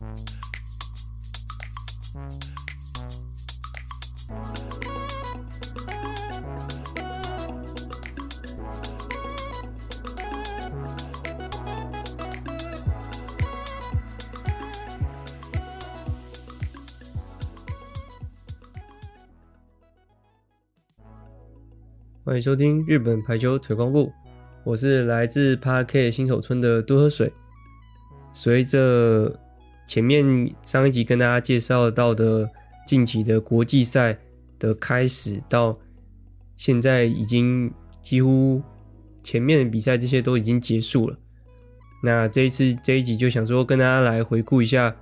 欢迎收听日本排球推广部，我是来自 Park 新手村的多喝水。随着前面上一集跟大家介绍到的近期的国际赛的开始，到现在已经几乎前面的比赛这些都已经结束了。那这一次这一集就想说跟大家来回顾一下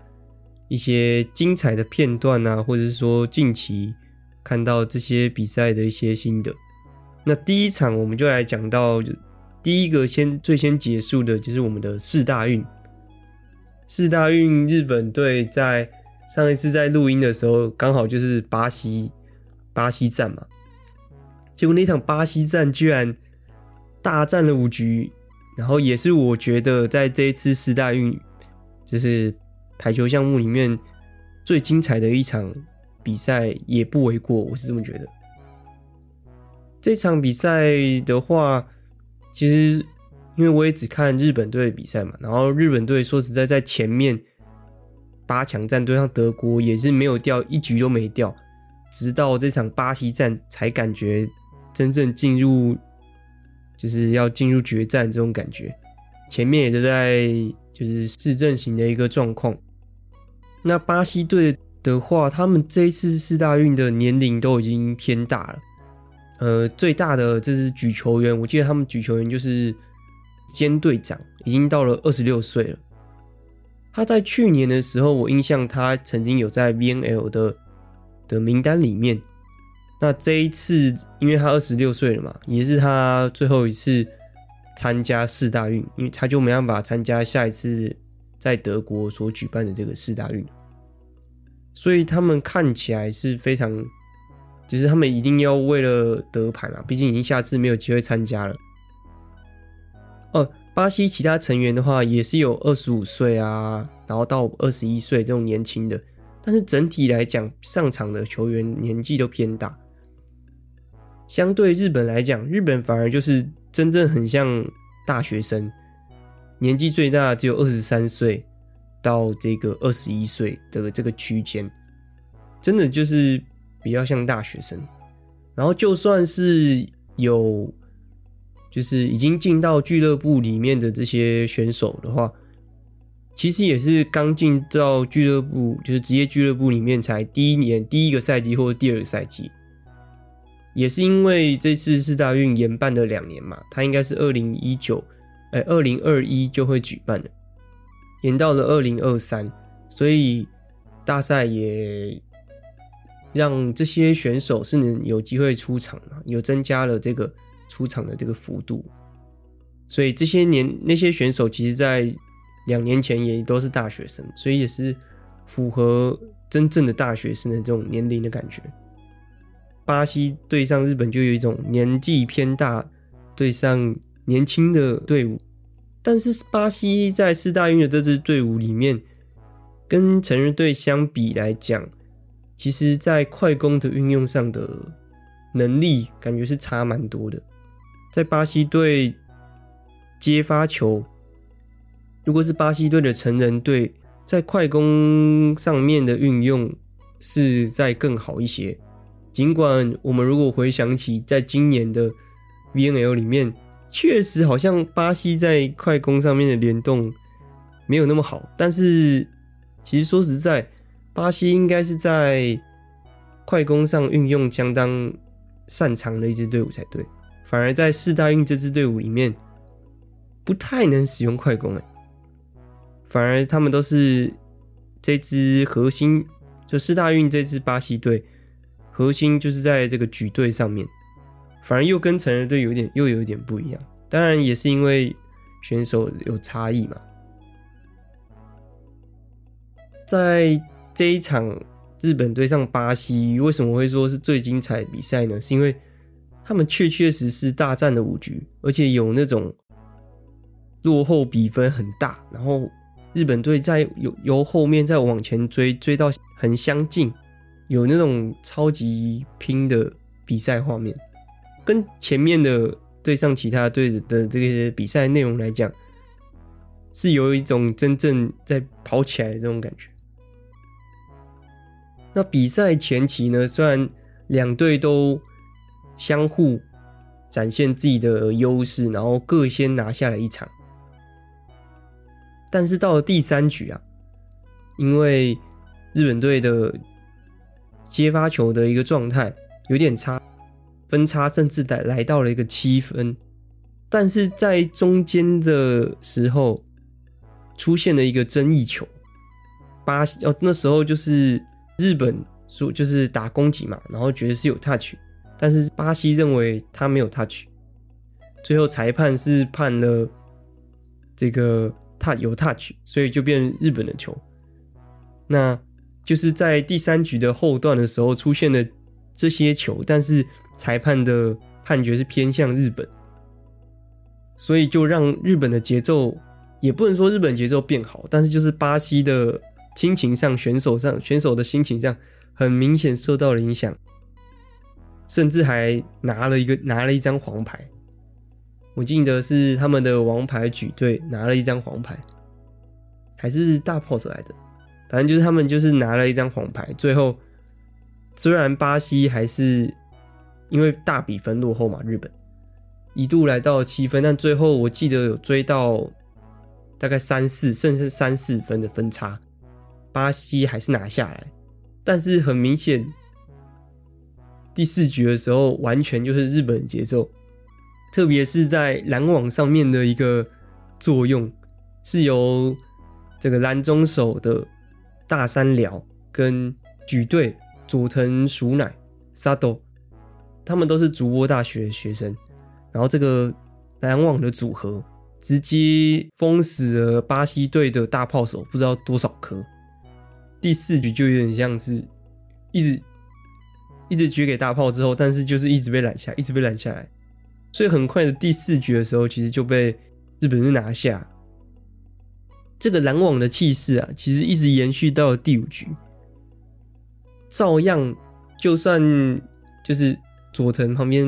一些精彩的片段啊，或者是说近期看到这些比赛的一些心得。那第一场我们就来讲到，第一个先最先结束的就是我们的四大运。四大运日本队在上一次在录音的时候，刚好就是巴西巴西站嘛。结果那场巴西站居然大战了五局，然后也是我觉得在这一次四大运就是排球项目里面最精彩的一场比赛，也不为过，我是这么觉得。这场比赛的话，其实因为我也只看日本队的比赛嘛，然后日本队说实在在前面八强战对上德国也是没有掉一局都没掉，直到这场巴西战才感觉真正进入就是要进入决战这种感觉，前面也都在就是市阵型的一个状况。那巴西队的话，他们这一次四大运的年龄都已经偏大了。呃，最大的这是举球员，我记得他们举球员就是兼队长，已经到了二十六岁了。他在去年的时候，我印象他曾经有在 VNL 的的名单里面。那这一次，因为他二十六岁了嘛，也是他最后一次参加四大运，因为他就没办法参加下一次在德国所举办的这个四大运，所以他们看起来是非常。就是他们一定要为了得牌啊，毕竟已经下次没有机会参加了。巴西其他成员的话也是有二十五岁啊，然后到二十一岁这种年轻的，但是整体来讲，上场的球员年纪都偏大。相对日本来讲，日本反而就是真正很像大学生，年纪最大只有二十三岁到这个二十一岁的这个区间，真的就是。比较像大学生，然后就算是有，就是已经进到俱乐部里面的这些选手的话，其实也是刚进到俱乐部，就是职业俱乐部里面才第一年、第一个赛季或者第二个赛季，也是因为这次四大运延办了两年嘛，它应该是二零一九，哎，二零二一就会举办了，延到了二零二三，所以大赛也。让这些选手是能有机会出场，有增加了这个出场的这个幅度，所以这些年那些选手其实，在两年前也都是大学生，所以也是符合真正的大学生的这种年龄的感觉。巴西对上日本就有一种年纪偏大对上年轻的队伍，但是巴西在四大运的这支队伍里面，跟成人队相比来讲。其实，在快攻的运用上的能力，感觉是差蛮多的。在巴西队接发球，如果是巴西队的成人队，在快攻上面的运用是在更好一些。尽管我们如果回想起在今年的 VNL 里面，确实好像巴西在快攻上面的联动没有那么好，但是其实说实在。巴西应该是在快攻上运用相当擅长的一支队伍才对，反而在四大运这支队伍里面不太能使用快攻哎，反而他们都是这支核心，就四大运这支巴西队核心就是在这个举队上面，反而又跟成人队有点又有点不一样，当然也是因为选手有差异嘛，在。这一场日本对上巴西，为什么会说是最精彩的比赛呢？是因为他们确确实实大战了五局，而且有那种落后比分很大，然后日本队在由由后面再往前追，追到很相近，有那种超级拼的比赛画面，跟前面的对上其他队的这些比赛内容来讲，是有一种真正在跑起来的这种感觉。那比赛前期呢，虽然两队都相互展现自己的优势，然后各先拿下了一场，但是到了第三局啊，因为日本队的接发球的一个状态有点差，分差甚至来来到了一个七分，但是在中间的时候出现了一个争议球，巴西哦，那时候就是。日本说就是打攻击嘛，然后觉得是有 touch，但是巴西认为他没有 touch，最后裁判是判了这个他有 touch，所以就变日本的球。那就是在第三局的后段的时候出现了这些球，但是裁判的判决是偏向日本，所以就让日本的节奏也不能说日本节奏变好，但是就是巴西的。心情上，选手上，选手的心情上，很明显受到了影响，甚至还拿了一个拿了一张黄牌。我记得是他们的王牌举队拿了一张黄牌，还是大炮手来的，反正就是他们就是拿了一张黄牌。最后虽然巴西还是因为大比分落后嘛，日本一度来到七分，但最后我记得有追到大概三四，甚至三四分的分差。巴西还是拿下来，但是很明显，第四局的时候完全就是日本节奏，特别是在拦网上面的一个作用，是由这个拦中手的大山辽跟举队佐藤鼠乃 Sato，他们都是筑波大学学生，然后这个拦网的组合直接封死了巴西队的大炮手，不知道多少颗。第四局就有点像是一直一直举给大炮之后，但是就是一直被拦下，一直被拦下来，所以很快的第四局的时候，其实就被日本人拿下。这个拦网的气势啊，其实一直延续到了第五局，照样就算就是佐藤旁边，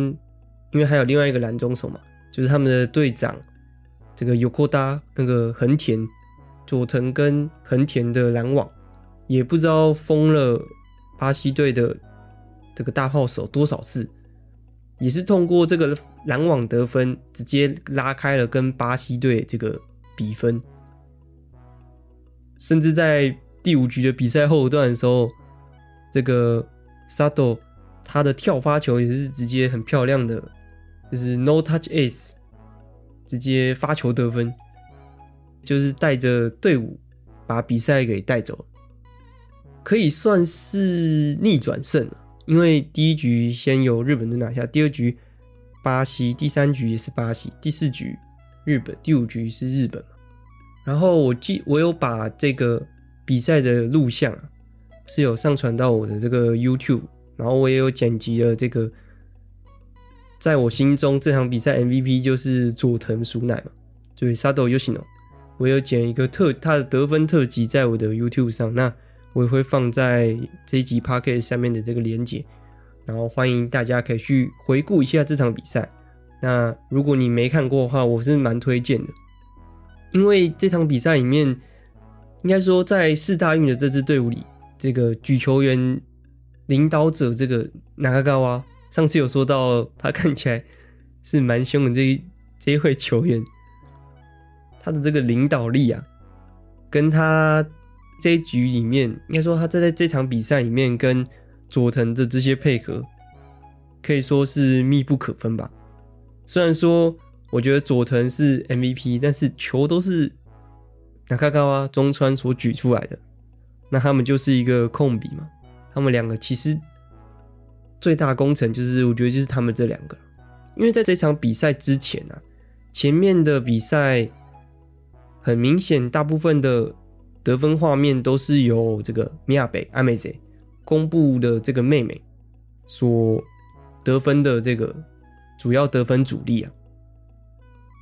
因为还有另外一个拦中手嘛，就是他们的队长这个有扣搭那个横田佐藤跟横田的拦网。也不知道封了巴西队的这个大炮手多少次，也是通过这个拦网得分，直接拉开了跟巴西队这个比分。甚至在第五局的比赛后段的时候，这个 Sato 他的跳发球也是直接很漂亮的，就是 No Touch Ace，直接发球得分，就是带着队伍把比赛给带走。可以算是逆转胜了，因为第一局先由日本队拿下，第二局巴西，第三局也是巴西，第四局日本，第五局是日本。然后我记我有把这个比赛的录像啊，是有上传到我的这个 YouTube，然后我也有剪辑了这个，在我心中这场比赛 MVP 就是佐藤鼠乃嘛，就是 Sato Yoshino，我有剪一个特他的得分特辑在我的 YouTube 上，那。我也会放在这一集 podcast 下面的这个连接，然后欢迎大家可以去回顾一下这场比赛。那如果你没看过的话，我是蛮推荐的，因为这场比赛里面，应该说在四大运的这支队伍里，这个举球员领导者这个那卡嘎哇，上次有说到他看起来是蛮凶的这一这一位球员，他的这个领导力啊，跟他。这一局里面，应该说他在在这场比赛里面跟佐藤的这些配合，可以说是密不可分吧。虽然说我觉得佐藤是 MVP，但是球都是那卡嘎哇中川所举出来的，那他们就是一个控比嘛。他们两个其实最大功臣就是我觉得就是他们这两个，因为在这场比赛之前啊，前面的比赛很明显，大部分的。得分画面都是由这个米亚北阿美泽公布的这个妹妹所得分的这个主要得分主力啊，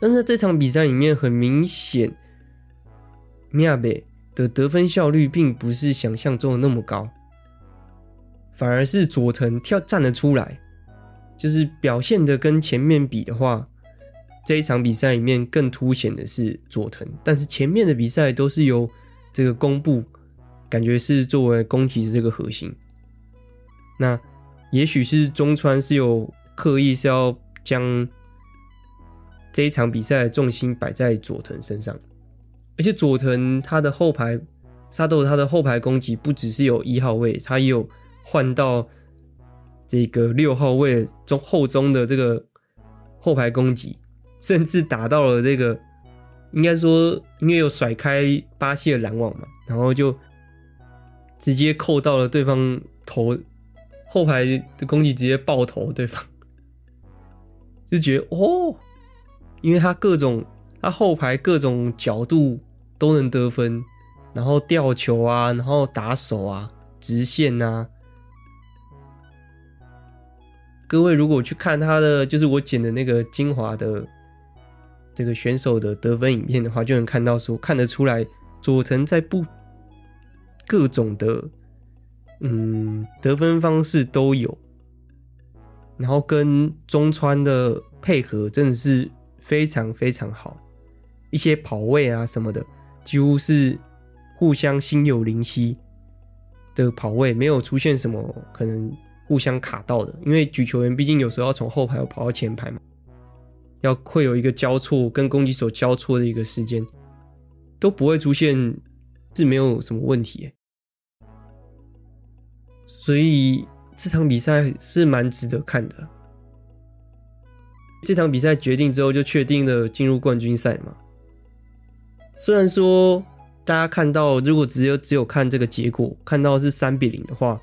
但是这场比赛里面很明显，米亚北的得分效率并不是想象中的那么高，反而是佐藤跳站了出来，就是表现的跟前面比的话，这一场比赛里面更凸显的是佐藤，但是前面的比赛都是由这个宫部，感觉是作为攻击的这个核心。那也许是中川是有刻意是要将这一场比赛的重心摆在佐藤身上，而且佐藤他的后排沙豆他的后排攻击不只是有一号位，他也有换到这个六号位中后中的这个后排攻击，甚至打到了这个应该说因为有甩开巴西的拦网嘛，然后就直接扣到了对方头，后排的攻击直接爆头对方，就觉得哦。因为他各种，他后排各种角度都能得分，然后吊球啊，然后打手啊，直线啊。各位如果去看他的，就是我剪的那个精华的这个选手的得分影片的话，就能看到说，看得出来佐藤在不各种的嗯得分方式都有，然后跟中川的配合真的是。非常非常好，一些跑位啊什么的，几乎是互相心有灵犀的跑位，没有出现什么可能互相卡到的。因为举球员毕竟有时候要从后排跑到前排嘛，要会有一个交错跟攻击手交错的一个时间，都不会出现，是没有什么问题。所以这场比赛是蛮值得看的。这场比赛决定之后，就确定了进入冠军赛嘛。虽然说大家看到，如果只有只有看这个结果，看到是三比零的话，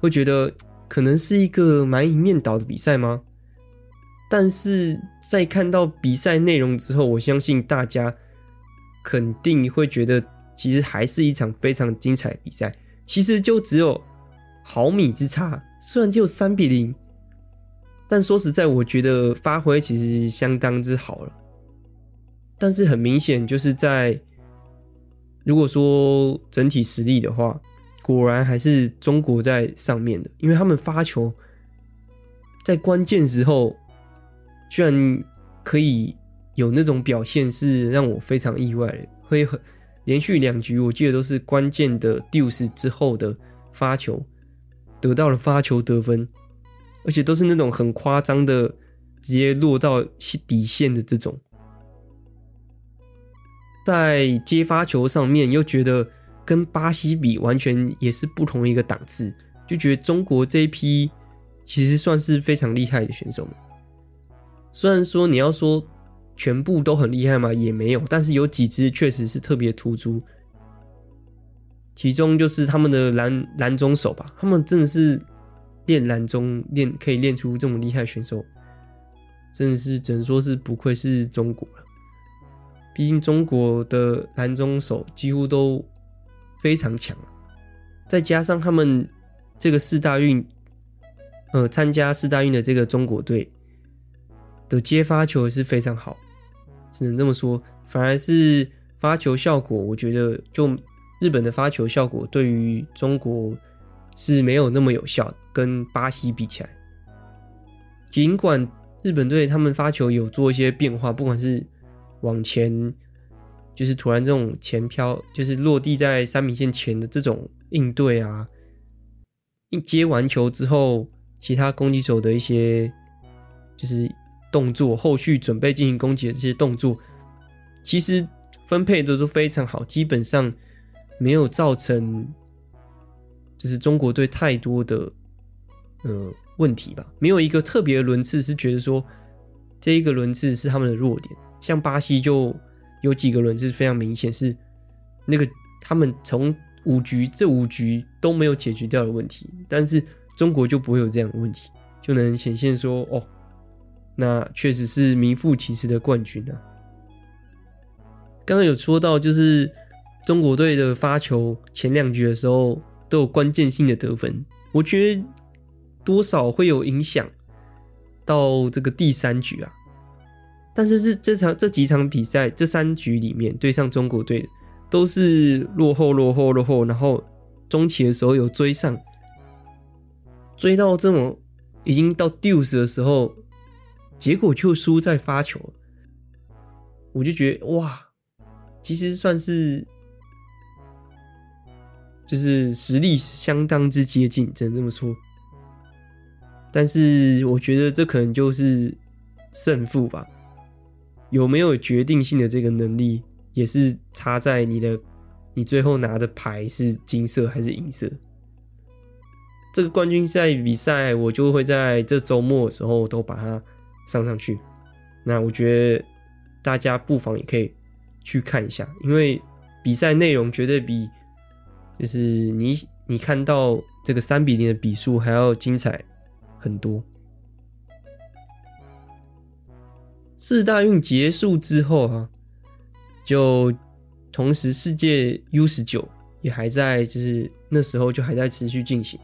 会觉得可能是一个蛮一面倒的比赛吗？但是在看到比赛内容之后，我相信大家肯定会觉得，其实还是一场非常精彩的比赛。其实就只有毫米之差，虽然只有三比零。但说实在，我觉得发挥其实相当之好了。但是很明显，就是在如果说整体实力的话，果然还是中国在上面的，因为他们发球在关键时候居然可以有那种表现，是让我非常意外。会很连续两局，我记得都是关键的 deuce 之后的发球，得到了发球得分。而且都是那种很夸张的，直接落到底线的这种，在接发球上面又觉得跟巴西比完全也是不同一个档次，就觉得中国这一批其实算是非常厉害的选手们。虽然说你要说全部都很厉害嘛，也没有，但是有几支确实是特别突出，其中就是他们的拦拦中手吧，他们真的是。练拦中练可以练出这么厉害选手，真的是只能说是不愧是中国了。毕竟中国的拦中手几乎都非常强，再加上他们这个四大运，呃，参加四大运的这个中国队的接发球是非常好，只能这么说。反而是发球效果，我觉得就日本的发球效果对于中国是没有那么有效。跟巴西比起来，尽管日本队他们发球有做一些变化，不管是往前，就是突然这种前飘，就是落地在三米线前的这种应对啊，一接完球之后，其他攻击手的一些就是动作，后续准备进行攻击的这些动作，其实分配的都非常好，基本上没有造成就是中国队太多的。呃，问题吧，没有一个特别的轮次是觉得说这一个轮次是他们的弱点。像巴西就有几个轮次非常明显是那个他们从五局这五局都没有解决掉的问题，但是中国就不会有这样的问题，就能显现说哦，那确实是名副其实的冠军啊。刚刚有说到，就是中国队的发球前两局的时候都有关键性的得分，我觉得。多少会有影响到这个第三局啊，但是是这场这几场比赛这三局里面对上中国队，都是落后、落后、落后，然后中期的时候有追上，追到这种已经到 deuce 的时候，结果就输在发球，我就觉得哇，其实算是就是实力相当之接近，只能这么说。但是我觉得这可能就是胜负吧，有没有决定性的这个能力，也是差在你的你最后拿的牌是金色还是银色。这个冠军赛比赛，我就会在这周末的时候都把它上上去。那我觉得大家不妨也可以去看一下，因为比赛内容绝对比就是你你看到这个三比零的比数还要精彩。很多。四大运结束之后啊，就同时世界 U 十九也还在，就是那时候就还在持续进行。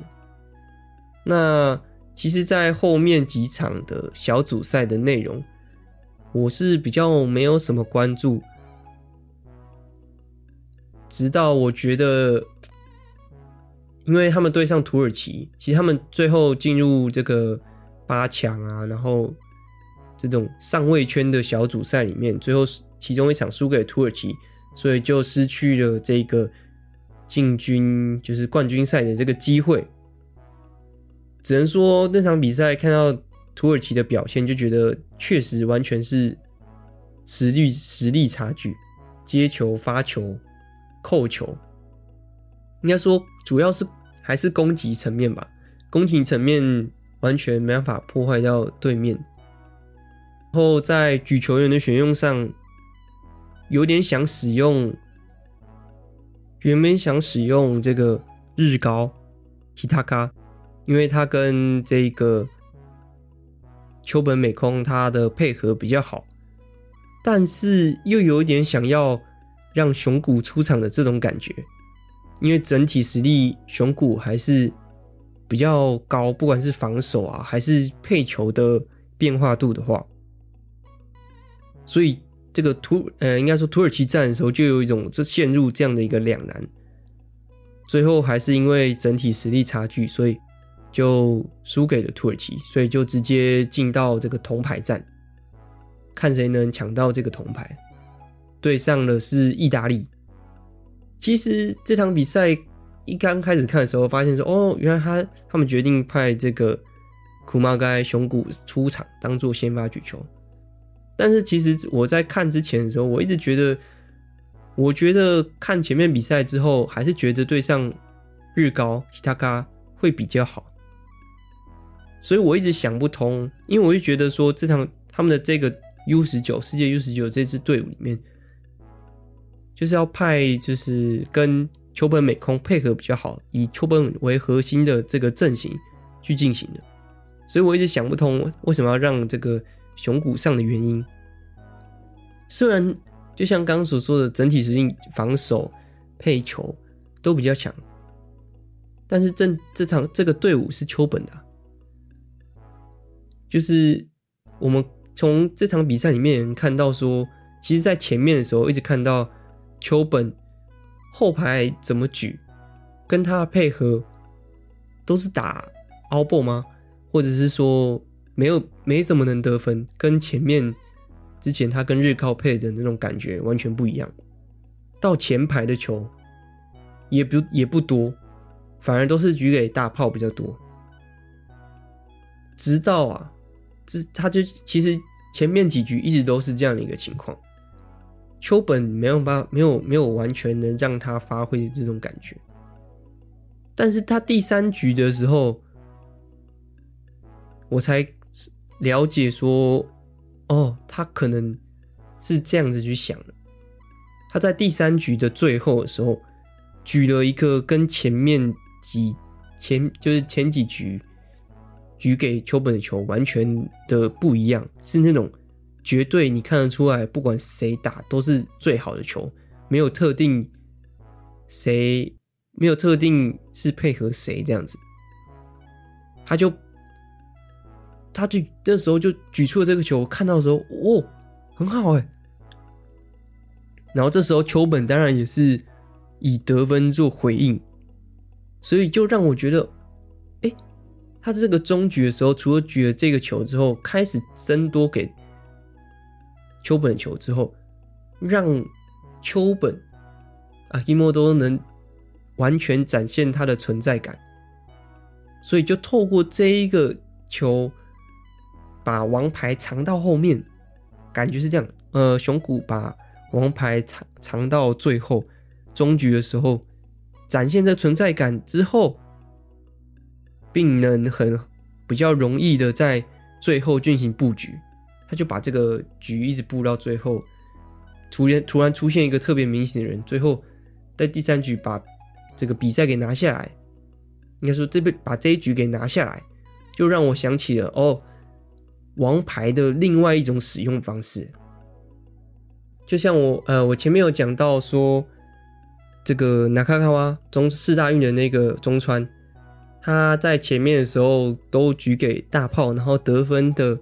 那其实，在后面几场的小组赛的内容，我是比较没有什么关注，直到我觉得。因为他们对上土耳其，其实他们最后进入这个八强啊，然后这种上位圈的小组赛里面，最后其中一场输给土耳其，所以就失去了这个进军就是冠军赛的这个机会。只能说那场比赛看到土耳其的表现，就觉得确实完全是实力实力差距，接球、发球、扣球。应该说，主要是还是攻击层面吧。攻击层面完全没办法破坏掉对面。然后在举球员的选用上，有点想使用，原本想使用这个日高 Hitaka，因为他跟这个秋本美空他的配合比较好，但是又有点想要让熊谷出场的这种感觉。因为整体实力，熊谷还是比较高，不管是防守啊，还是配球的变化度的话，所以这个土呃，应该说土耳其战的时候，就有一种这陷入这样的一个两难。最后还是因为整体实力差距，所以就输给了土耳其，所以就直接进到这个铜牌战，看谁能抢到这个铜牌。对上的是意大利。其实这场比赛一刚开始看的时候，发现说哦，原来他他们决定派这个库马盖熊谷出场当做先发举球。但是其实我在看之前的时候，我一直觉得，我觉得看前面比赛之后，还是觉得对上日高 Hitaka 会比较好。所以我一直想不通，因为我就觉得说这场他们的这个 U 十九世界 U 十九这支队伍里面。就是要派，就是跟秋本美空配合比较好，以秋本为核心的这个阵型去进行的，所以我一直想不通为什么要让这个熊谷上的原因。虽然就像刚刚所说的，整体实力、防守、配球都比较强，但是这这场这个队伍是秋本的，就是我们从这场比赛里面看到说，其实，在前面的时候一直看到。秋本后排怎么举，跟他的配合都是打凹爆吗？或者是说没有没怎么能得分，跟前面之前他跟日高配的那种感觉完全不一样。到前排的球也不也不多，反而都是举给大炮比较多。直到啊，这他就其实前面几局一直都是这样的一个情况。秋本没有办法，没有没有完全能让他发挥这种感觉，但是他第三局的时候，我才了解说，哦，他可能是这样子去想的。他在第三局的最后的时候，举了一个跟前面几前就是前几局举给秋本的球完全的不一样，是那种。绝对，你看得出来，不管谁打都是最好的球，没有特定谁，没有特定是配合谁这样子。他就，他就那时候就举出了这个球，看到的时候，哦，很好哎。然后这时候秋本当然也是以得分做回应，所以就让我觉得，他这个中局的时候，除了举了这个球之后，开始增多给秋本的球之后，让秋本阿基莫多能完全展现他的存在感，所以就透过这一个球，把王牌藏到后面，感觉是这样。呃，熊谷把王牌藏藏到最后终局的时候，展现这存在感之后，并能很比较容易的在最后进行布局。他就把这个局一直布到最后，突然突然出现一个特别明显的人，最后在第三局把这个比赛给拿下来。应该说这边把这一局给拿下来，就让我想起了哦，王牌的另外一种使用方式。就像我呃，我前面有讲到说，这个纳卡卡哇中四大运的那个中川，他在前面的时候都举给大炮，然后得分的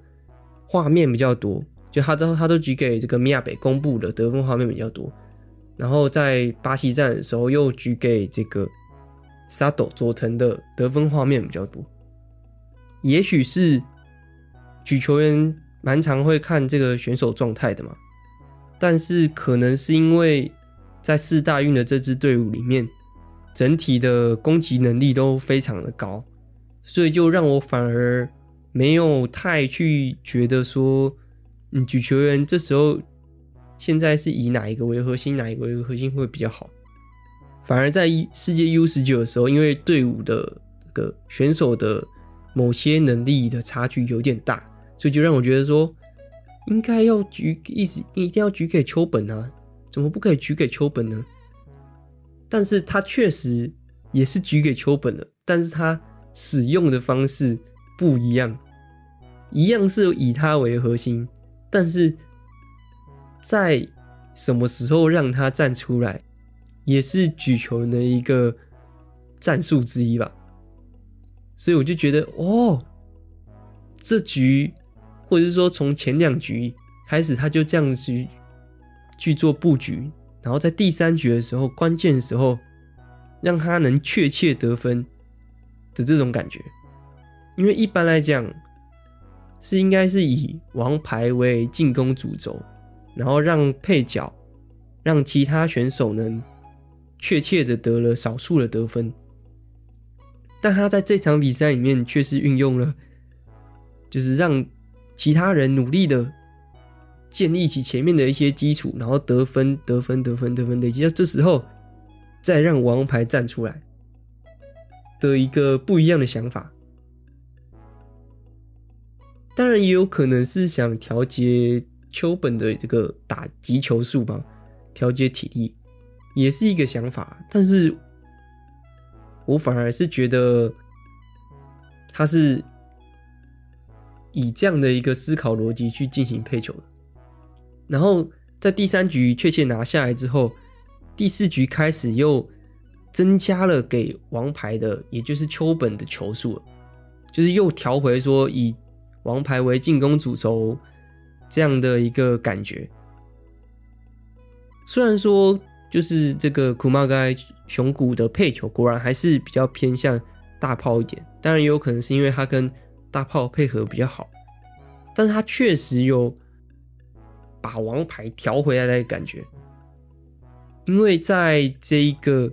画面比较多，就他都他都举给这个米亚北公布的得分画面比较多，然后在巴西站的时候又举给这个沙斗佐藤的得分画面比较多，也许是举球员蛮常会看这个选手状态的嘛。但是可能是因为在四大运的这支队伍里面，整体的攻击能力都非常的高，所以就让我反而没有太去觉得说，嗯，举球员这时候现在是以哪一个为核心，哪一个为核心会比较好。反而在世界 U 十九的时候，因为队伍的这个选手的某些能力的差距有点大，所以就让我觉得说。应该要举，意思一定要举给秋本啊？怎么不可以举给秋本呢？但是他确实也是举给秋本了，但是他使用的方式不一样，一样是以他为核心，但是在什么时候让他站出来，也是举球的一个战术之一吧。所以我就觉得，哦，这局。或者是说，从前两局开始，他就这样去去做布局，然后在第三局的时候，关键时候，让他能确切得分的这种感觉。因为一般来讲，是应该是以王牌为进攻主轴，然后让配角、让其他选手能确切的得了少数的得分。但他在这场比赛里面却是运用了，就是让。其他人努力的建立起前面的一些基础，然后得分、得分、得分、得分，累积到这时候，再让王牌站出来的一个不一样的想法。当然，也有可能是想调节秋本的这个打击球数吧，调节体力也是一个想法。但是我反而是觉得他是。以这样的一个思考逻辑去进行配球，然后在第三局确切拿下来之后，第四局开始又增加了给王牌的，也就是秋本的球数，就是又调回说以王牌为进攻主轴这样的一个感觉。虽然说就是这个库马盖熊谷的配球果然还是比较偏向大炮一点，当然也有可能是因为他跟大炮配合比较好，但是他确实有把王牌调回来的感觉，因为在这一个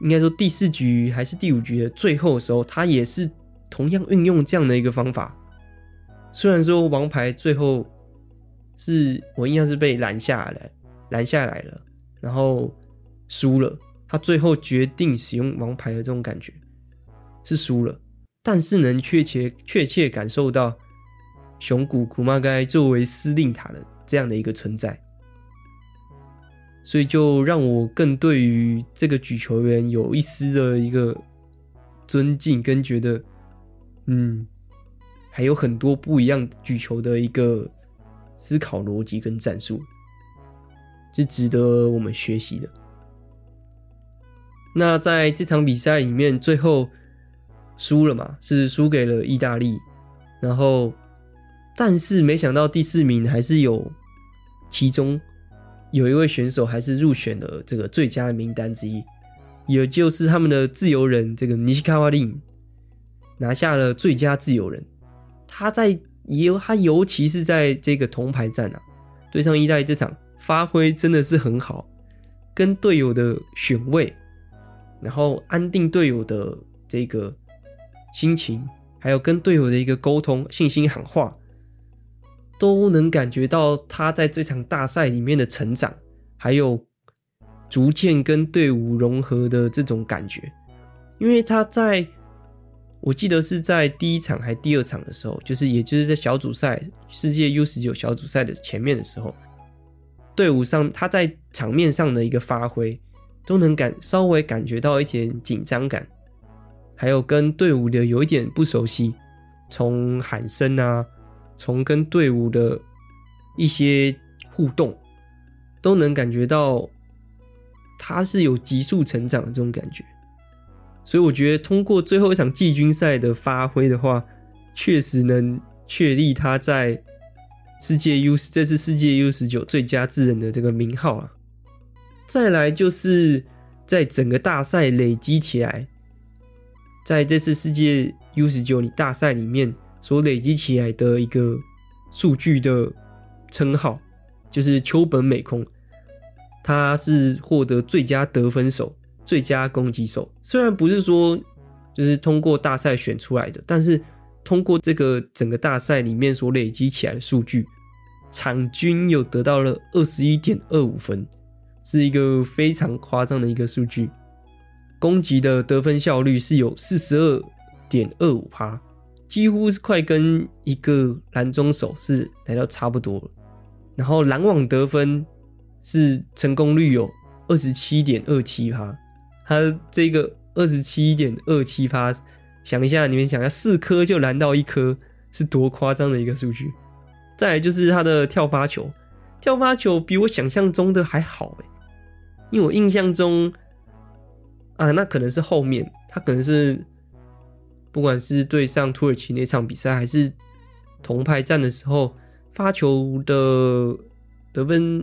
应该说第四局还是第五局的最后的时候，他也是同样运用这样的一个方法。虽然说王牌最后是我印象是被拦下来，拦下来了，然后输了，他最后决定使用王牌的这种感觉是输了。但是能确切确切感受到熊谷库马盖作为司令塔的这样的一个存在，所以就让我更对于这个举球员有一丝的一个尊敬，跟觉得，嗯，还有很多不一样举球的一个思考逻辑跟战术，是值得我们学习的。那在这场比赛里面，最后。输了嘛，是输给了意大利，然后，但是没想到第四名还是有其中有一位选手还是入选了这个最佳的名单之一，也就是他们的自由人这个尼西卡瓦林拿下了最佳自由人。他在尤他尤其是在这个铜牌战啊，对上意大利这场发挥真的是很好，跟队友的选位，然后安定队友的这个心情，还有跟队友的一个沟通、信心喊话。都能感觉到他在这场大赛里面的成长，还有逐渐跟队伍融合的这种感觉。因为他在，我记得是在第一场还第二场的时候，就是也就是在小组赛世界 U 十九小组赛的前面的时候，队伍上他在场面上的一个发挥，都能感稍微感觉到一点紧张感，还有跟队伍的有一点不熟悉，从喊声啊。从跟队伍的一些互动，都能感觉到他是有急速成长的这种感觉，所以我觉得通过最后一场季军赛的发挥的话，确实能确立他在世界 U 这次世界 U 十九最佳智人的这个名号啊。再来就是在整个大赛累积起来，在这次世界 U 十九大赛里面。所累积起来的一个数据的称号，就是秋本美空，他是获得最佳得分手、最佳攻击手。虽然不是说就是通过大赛选出来的，但是通过这个整个大赛里面所累积起来的数据，场均有得到了二十一点二五分，是一个非常夸张的一个数据。攻击的得分效率是有四十二点二五趴。几乎是快跟一个拦中手是来到差不多了，然后拦网得分是成功率有二十七点二七趴，他这个二十七点二七趴，想一下，你们想一下，四颗就拦到一颗，是多夸张的一个数据。再来就是他的跳发球，跳发球比我想象中的还好诶，因为我印象中啊，那可能是后面他可能是。不管是对上土耳其那场比赛，还是铜牌战的时候，发球的得分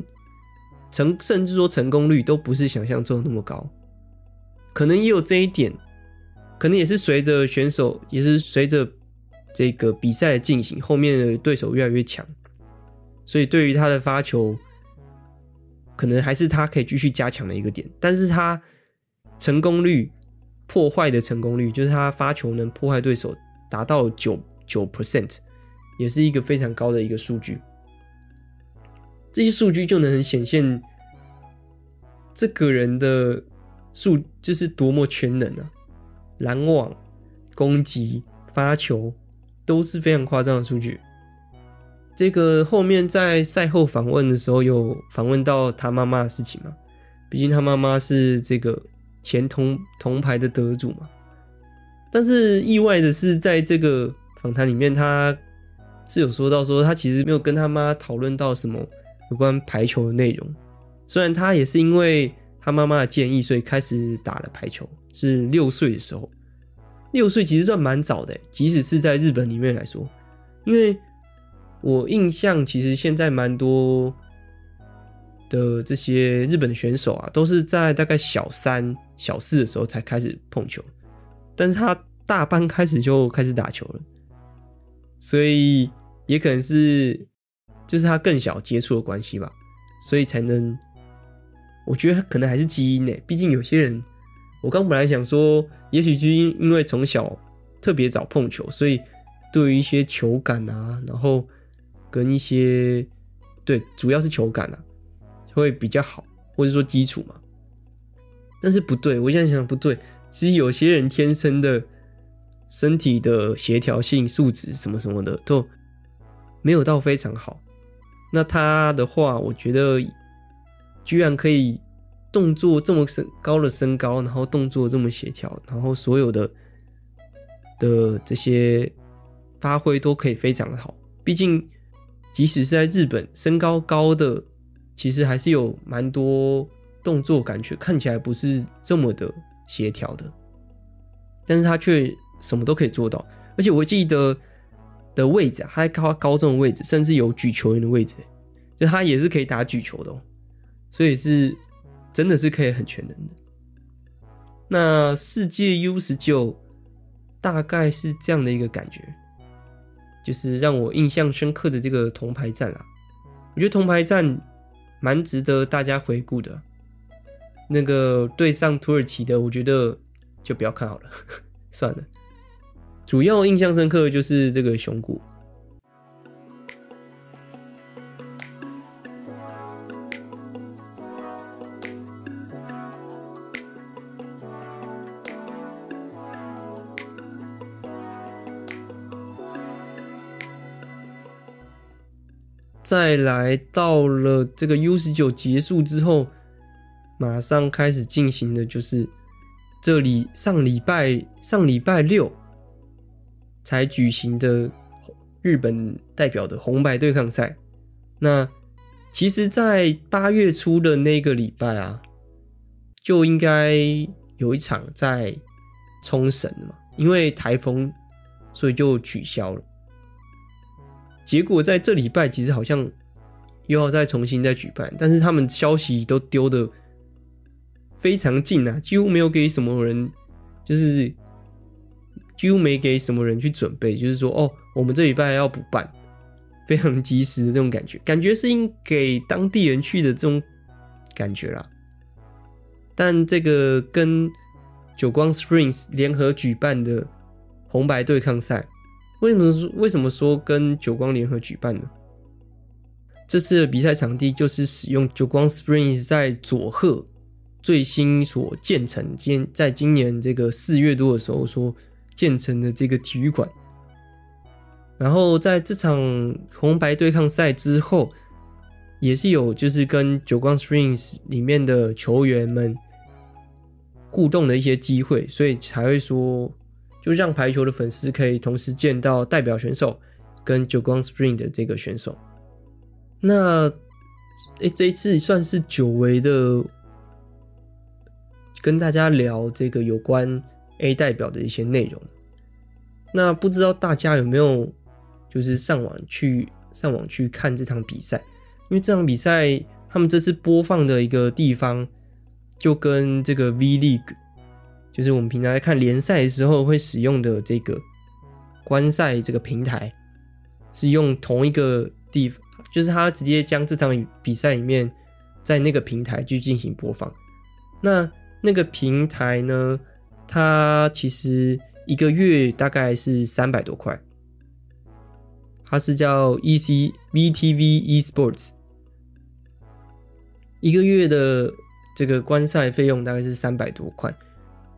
成，甚至说成功率都不是想象中那么高。可能也有这一点，可能也是随着选手，也是随着这个比赛的进行，后面的对手越来越强，所以对于他的发球，可能还是他可以继续加强的一个点。但是他成功率。破坏的成功率，就是他发球能破坏对手达到九九 percent，也是一个非常高的一个数据。这些数据就能显现这个人的数就是多么全能啊！拦网、攻击、发球都是非常夸张的数据。这个后面在赛后访问的时候，有访问到他妈妈的事情嘛？毕竟他妈妈是这个。前铜铜牌的得主嘛，但是意外的是，在这个访谈里面，他是有说到说，他其实没有跟他妈讨论到什么有关排球的内容。虽然他也是因为他妈妈的建议，所以开始打了排球，是六岁的时候。六岁其实算蛮早的，即使是在日本里面来说，因为我印象其实现在蛮多。的这些日本的选手啊，都是在大概小三、小四的时候才开始碰球，但是他大班开始就开始打球了，所以也可能是就是他更小接触的关系吧，所以才能，我觉得可能还是基因呢。毕竟有些人，我刚本来想说，也许就因因为从小特别早碰球，所以对于一些球感啊，然后跟一些对，主要是球感啊。会比较好，或者说基础嘛，但是不对，我现在想不对。其实有些人天生的身体的协调性、素质什么什么的都没有到非常好。那他的话，我觉得居然可以动作这么身高的身高，然后动作这么协调，然后所有的的这些发挥都可以非常的好。毕竟，即使是在日本，身高高的。其实还是有蛮多动作感觉看起来不是这么的协调的，但是他却什么都可以做到。而且我记得的位置啊，他高高中的位置，甚至有举球员的位置，就他也是可以打举球的喔。所以是真的是可以很全能的。那世界 U 十九大概是这样的一个感觉，就是让我印象深刻的这个铜牌战啊，我觉得铜牌战蛮值得大家回顾的。那个对上土耳其的，我觉得就不要看好了，算了。主要印象深刻的就是这个熊谷。再来到了这个 U 十九结束之后，马上开始进行的就是这里上礼拜上礼拜六才举行的日本代表的红白对抗赛。那其实，在八月初的那个礼拜啊，就应该有一场在冲绳嘛，因为台风，所以就取消了。结果在这礼拜其实好像又要再重新再举办，但是他们消息都丢的非常近啊，几乎没有给什么人，就是几乎没给什么人去准备，就是说哦，我们这礼拜要补办，非常及时的这种感觉，感觉是应给当地人去的这种感觉啦。但这个跟久光 Springs 联合举办的红白对抗赛。为什么说为什么说跟久光联合举办呢？这次的比赛场地就是使用久光 Springs 在佐贺最新所建成，今在今年这个四月多的时候说建成的这个体育馆。然后在这场红白对抗赛之后，也是有就是跟久光 Springs 里面的球员们互动的一些机会，所以才会说。就让排球的粉丝可以同时见到代表选手跟久光 Spring 的这个选手。那，诶，这一次算是久违的，跟大家聊这个有关 A 代表的一些内容。那不知道大家有没有就是上网去上网去看这场比赛？因为这场比赛他们这次播放的一个地方就跟这个 V League。就是我们平常在看联赛的时候会使用的这个观赛这个平台，是用同一个地方，就是他直接将这场比赛里面在那个平台去进行播放。那那个平台呢，它其实一个月大概是三百多块，它是叫 EC VTV Esports，一个月的这个观赛费用大概是三百多块。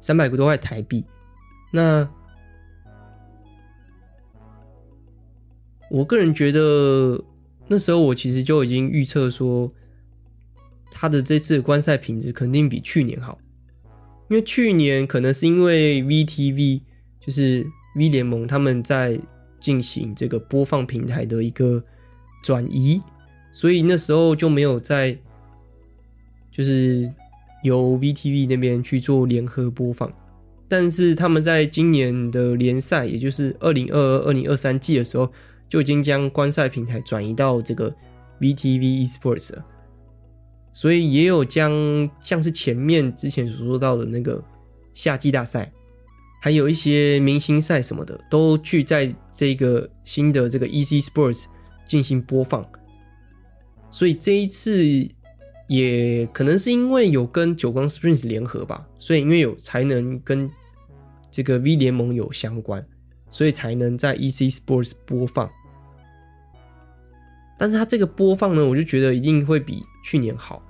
三百多块台币，那我个人觉得那时候我其实就已经预测说，他的这次观赛品质肯定比去年好，因为去年可能是因为 VTV 就是 V 联盟他们在进行这个播放平台的一个转移，所以那时候就没有在就是。由 VTV 那边去做联合播放，但是他们在今年的联赛，也就是二零二二、二零二三季的时候，就已经将观赛平台转移到这个 VTV Esports 了，所以也有将像是前面之前所说到的那个夏季大赛，还有一些明星赛什么的，都去在这个新的这个 EC Sports 进行播放，所以这一次。也可能是因为有跟久光 Springs 联合吧，所以因为有才能跟这个 V 联盟有相关，所以才能在 EC Sports 播放。但是它这个播放呢，我就觉得一定会比去年好，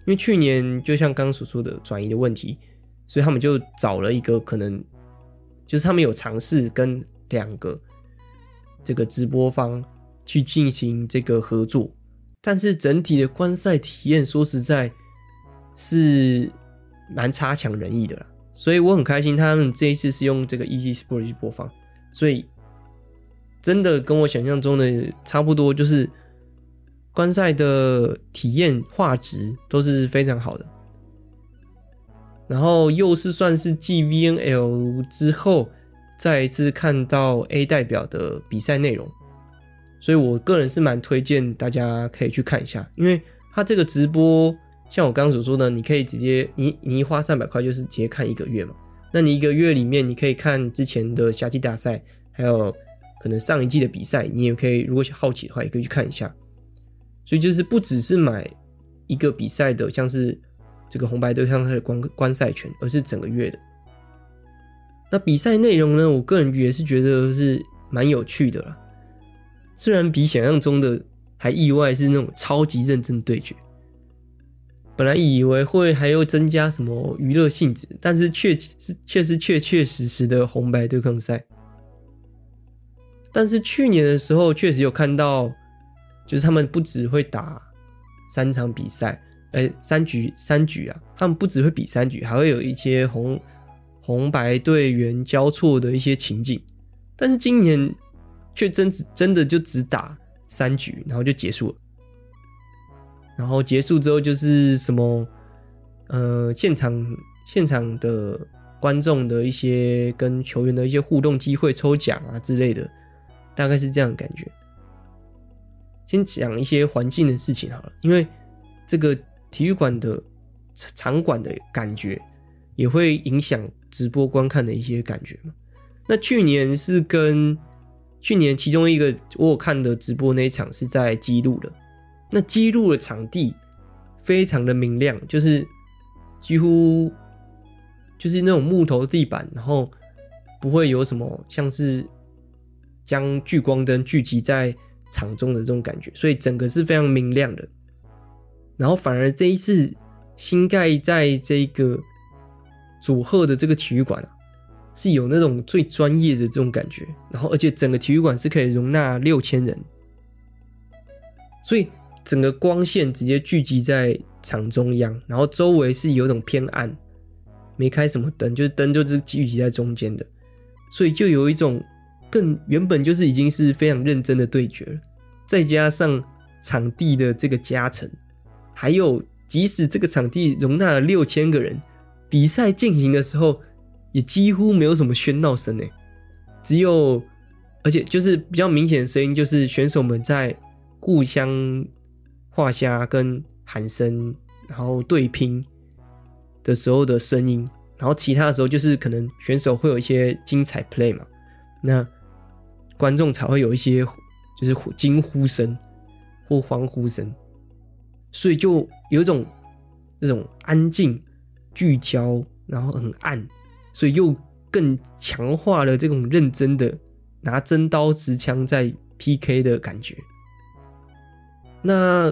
因为去年就像刚刚所说的转移的问题，所以他们就找了一个可能，就是他们有尝试跟两个这个直播方去进行这个合作。但是整体的观赛体验，说实在，是蛮差强人意的啦。所以我很开心，他们这一次是用这个 Easy Sport 去播放，所以真的跟我想象中的差不多，就是观赛的体验画质都是非常好的。然后又是算是继 VNL 之后，再一次看到 A 代表的比赛内容。所以，我个人是蛮推荐大家可以去看一下，因为他这个直播像我刚刚所说的，你可以直接你你一花三百块就是直接看一个月嘛。那你一个月里面，你可以看之前的夏季大赛，还有可能上一季的比赛，你也可以如果好奇的话，也可以去看一下。所以就是不只是买一个比赛的，像是这个红白对抗赛的观观赛权，而是整个月的。那比赛内容呢，我个人也是觉得是蛮有趣的啦。虽然比想象中的还意外，是那种超级认真的对决。本来以为会还要增加什么娱乐性质，但是确实确实确确实实的红白对抗赛。但是去年的时候确实有看到，就是他们不只会打三场比赛，哎，三局三局啊，他们不只会比三局，还会有一些红红白队员交错的一些情景。但是今年却真真的就只打三局，然后就结束了。然后结束之后就是什么，呃，现场现场的观众的一些跟球员的一些互动机会、抽奖啊之类的，大概是这样的感觉。先讲一些环境的事情好了，因为这个体育馆的场馆的感觉也会影响直播观看的一些感觉嘛。那去年是跟去年其中一个我有看的直播那一场是在基路的。那记录的场地非常的明亮，就是几乎就是那种木头地板，然后不会有什么像是将聚光灯聚集在场中的这种感觉，所以整个是非常明亮的。然后反而这一次新盖在这个佐贺的这个体育馆啊，是有那种最专业的这种感觉，然后而且整个体育馆是可以容纳六千人，所以。整个光线直接聚集在场中央，然后周围是有种偏暗，没开什么灯，就是灯就是聚集在中间的，所以就有一种更原本就是已经是非常认真的对决了，再加上场地的这个加成，还有即使这个场地容纳了六千个人，比赛进行的时候也几乎没有什么喧闹声诶，只有而且就是比较明显的声音，就是选手们在互相。画虾跟喊声，然后对拼的时候的声音，然后其他的时候就是可能选手会有一些精彩 play 嘛，那观众才会有一些就是惊呼声或欢呼声，所以就有一种这种安静聚焦，然后很暗，所以又更强化了这种认真的拿真刀实枪在 PK 的感觉。那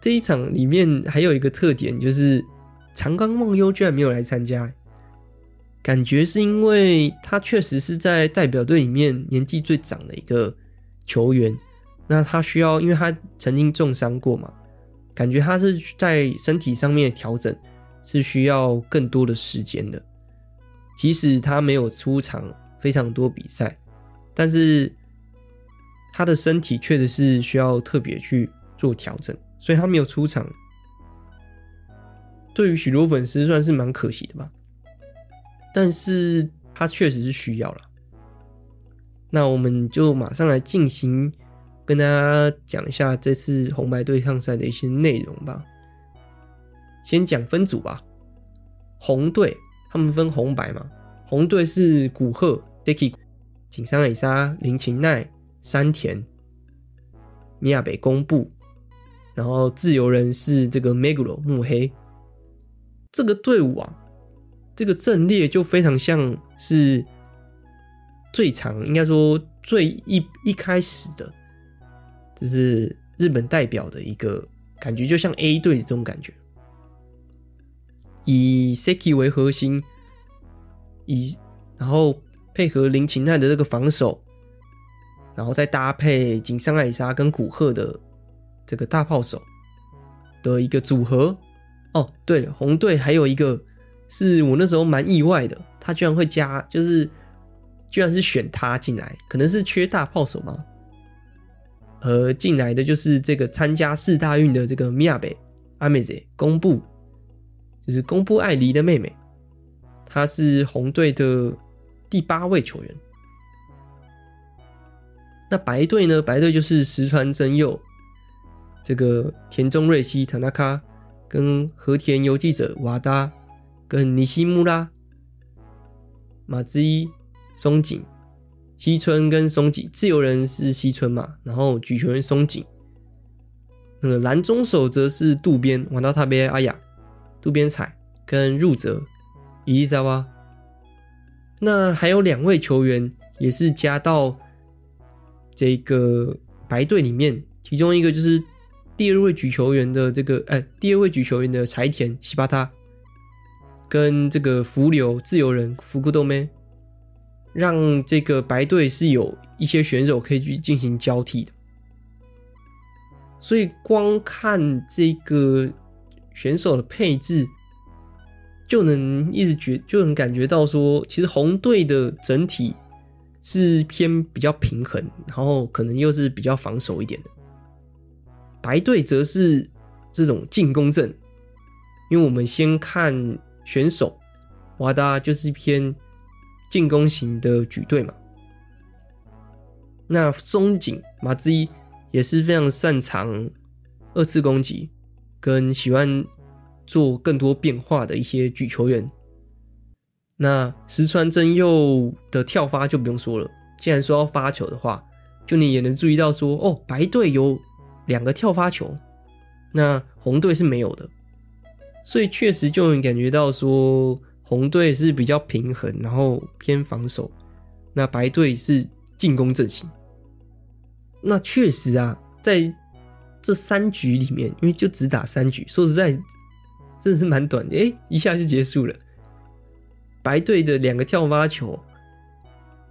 这一场里面还有一个特点，就是长冈梦优居然没有来参加，感觉是因为他确实是在代表队里面年纪最长的一个球员，那他需要，因为他曾经重伤过嘛，感觉他是在身体上面调整是需要更多的时间的，即使他没有出场非常多比赛，但是。他的身体确实是需要特别去做调整，所以他没有出场。对于许多粉丝算是蛮可惜的吧，但是他确实是需要了。那我们就马上来进行跟大家讲一下这次红白对抗赛的一些内容吧。先讲分组吧，红队他们分红白嘛，红队是古贺、Deki、井上爱沙、林琴奈。山田、宫部公布，然后自由人是这个 Meguro 木黑，这个队伍啊，这个阵列就非常像是最长，应该说最一一开始的，就是日本代表的一个感觉，就像 A 队的这种感觉，以 Seki 为核心，以然后配合林琴奈的这个防守。然后再搭配井上爱里沙跟古贺的这个大炮手的一个组合。哦，对了，红队还有一个是我那时候蛮意外的，他居然会加，就是居然是选他进来，可能是缺大炮手吗？而进来的就是这个参加四大运的这个宫部爱美子，宫部就是宫部爱梨的妹妹，她是红队的第八位球员。那白队呢？白队就是石川真佑、这个田中瑞希、田中跟和田游记者瓦达跟尼西穆拉、马之一、松井、西村跟松井，自由人是西村嘛，然后举球员松井，那个蓝中手则是渡边瓦达塔贝阿雅、渡边彩跟入泽伊丽莎哇。那还有两位球员也是加到这个白队里面，其中一个就是。第二位举球员的这个，哎，第二位举球员的柴田西巴塔，跟这个福流自由人福库多梅，让这个白队是有一些选手可以去进行交替的。所以光看这个选手的配置，就能一直觉就能感觉到说，其实红队的整体是偏比较平衡，然后可能又是比较防守一点的。白队则是这种进攻阵，因为我们先看选手，瓦达就是偏进攻型的举队嘛。那松井马之一也是非常擅长二次攻击，跟喜欢做更多变化的一些举球员。那石川真佑的跳发就不用说了，既然说要发球的话，就你也能注意到说，哦，白队有。两个跳发球，那红队是没有的，所以确实就能感觉到说红队是比较平衡，然后偏防守，那白队是进攻阵型。那确实啊，在这三局里面，因为就只打三局，说实在，真的是蛮短的，诶，一下就结束了。白队的两个跳发球，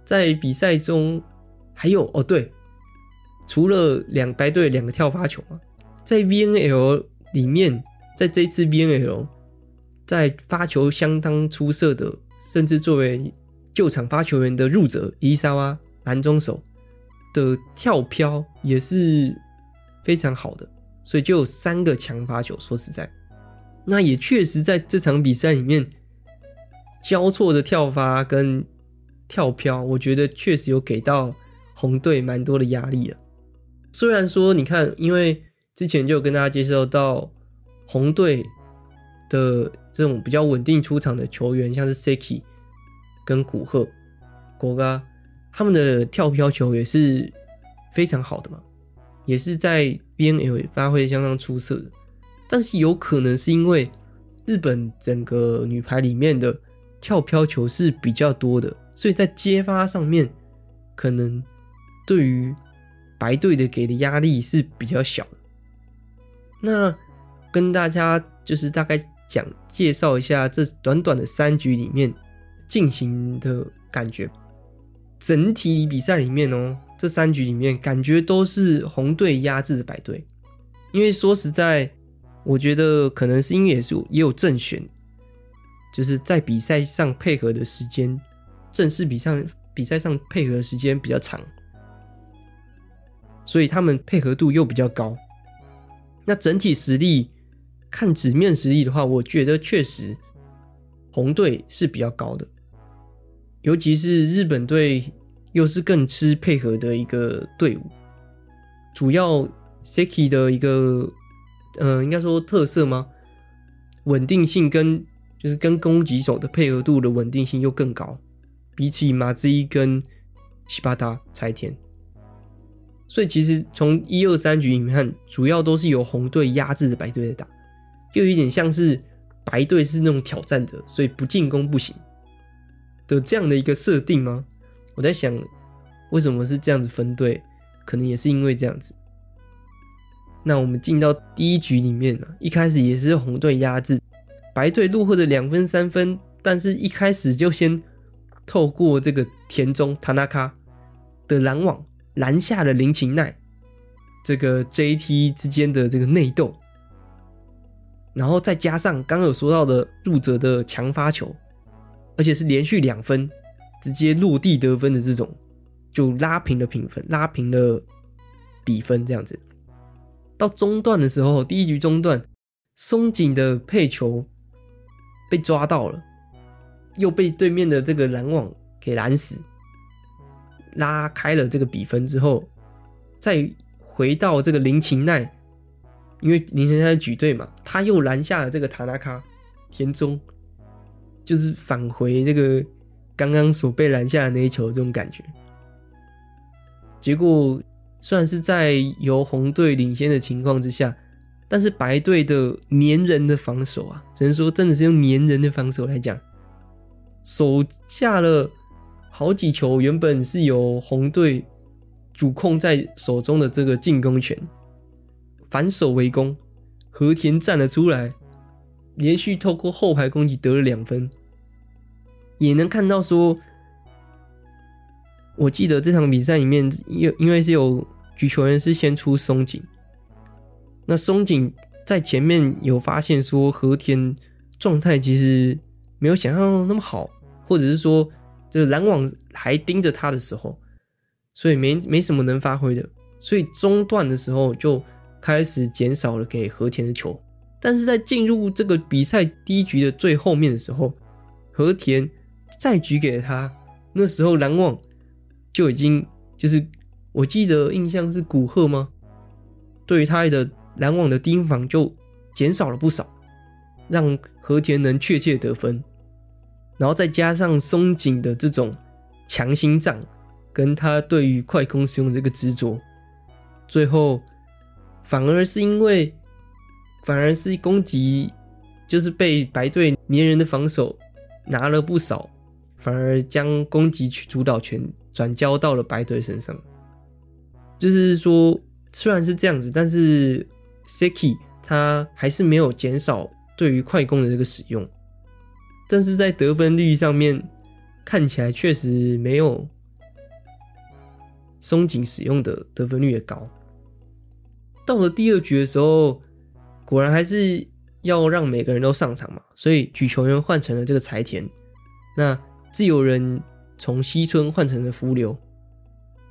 在比赛中还有哦，对。除了两白队两个跳发球嘛，在 VNL 里面，在这次 VNL，在发球相当出色的，甚至作为救场发球员的入者伊沙瓦蓝中手的跳飘也是非常好的，所以就有三个强发球。说实在，那也确实在这场比赛里面交错的跳发跟跳飘，我觉得确实有给到红队蛮多的压力的。虽然说，你看，因为之前就有跟大家介绍到红队的这种比较稳定出场的球员，像是 Seki 跟古贺、国嘎，他们的跳飘球也是非常好的嘛，也是在 BNL 发挥相当出色的。但是有可能是因为日本整个女排里面的跳飘球是比较多的，所以在接发上面可能对于白队的给的压力是比较小的。那跟大家就是大概讲介绍一下这短短的三局里面进行的感觉。整体比赛里面哦，这三局里面感觉都是红队压制的白队。因为说实在，我觉得可能是因为也是也有正选，就是在比赛上配合的时间，正式比赛比赛上配合的时间比较长。所以他们配合度又比较高。那整体实力，看纸面实力的话，我觉得确实红队是比较高的。尤其是日本队又是更吃配合的一个队伍。主要 Seki 的一个，嗯、呃，应该说特色吗？稳定性跟就是跟攻击手的配合度的稳定性又更高，比起马之一跟西巴达柴田。所以其实从一二三局里面看，主要都是由红队压制着白队在打，就有点像是白队是那种挑战者，所以不进攻不行的这样的一个设定吗？我在想，为什么是这样子分队？可能也是因为这样子。那我们进到第一局里面呢，一开始也是红队压制，白队落后的两分三分，但是一开始就先透过这个田中塔纳卡的拦网。拦下了林琴奈，这个 JT 之间的这个内斗，然后再加上刚刚有说到的入泽的强发球，而且是连续两分直接落地得分的这种，就拉平了平分，拉平了比分这样子。到中段的时候，第一局中段，松井的配球被抓到了，又被对面的这个拦网给拦死。拉开了这个比分之后，再回到这个林琴奈因为林贤在举队嘛，他又拦下了这个塔纳卡田中，就是返回这个刚刚所被拦下的那一球这种感觉。结果虽然是在由红队领先的情况之下，但是白队的粘人的防守啊，只能说真的是用粘人的防守来讲，守下了好几球，原本是由红队主控在手中的这个进攻权。反守为攻，和田站了出来，连续透过后排攻击得了两分，也能看到说，我记得这场比赛里面，因因为是有举球员是先出松井，那松井在前面有发现说和田状态其实没有想象中那么好，或者是说这个拦网还盯着他的时候，所以没没什么能发挥的，所以中段的时候就。开始减少了给和田的球，但是在进入这个比赛第一局的最后面的时候，和田再举给他，那时候拦网就已经就是我记得印象是古贺吗？对于他的篮网的盯防就减少了不少，让和田能确切得分，然后再加上松井的这种强心脏，跟他对于快攻使用的这个执着，最后。反而是因为，反而是攻击，就是被白队黏人的防守拿了不少，反而将攻击主导权转交到了白队身上。就是说，虽然是这样子，但是 Seki 他还是没有减少对于快攻的这个使用，但是在得分率上面看起来确实没有松井使用的得分率也高。到了第二局的时候，果然还是要让每个人都上场嘛，所以举球员换成了这个柴田，那自由人从西村换成了福流。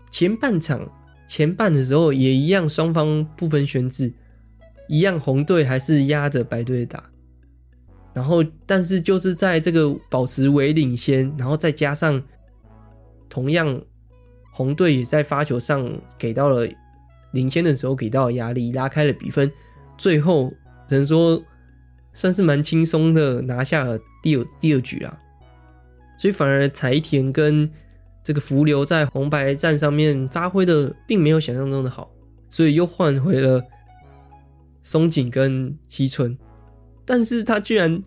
前半场前半的时候也一样，双方不分轩輊，一样红队还是压着白队打。然后，但是就是在这个保持为领先，然后再加上同样红队也在发球上给到了。领先的时候给到了压力，拉开了比分，最后只能说算是蛮轻松的拿下了第二第二局啊。所以反而柴田跟这个福流在红白战上面发挥的并没有想象中的好，所以又换回了松井跟西村，但是他居然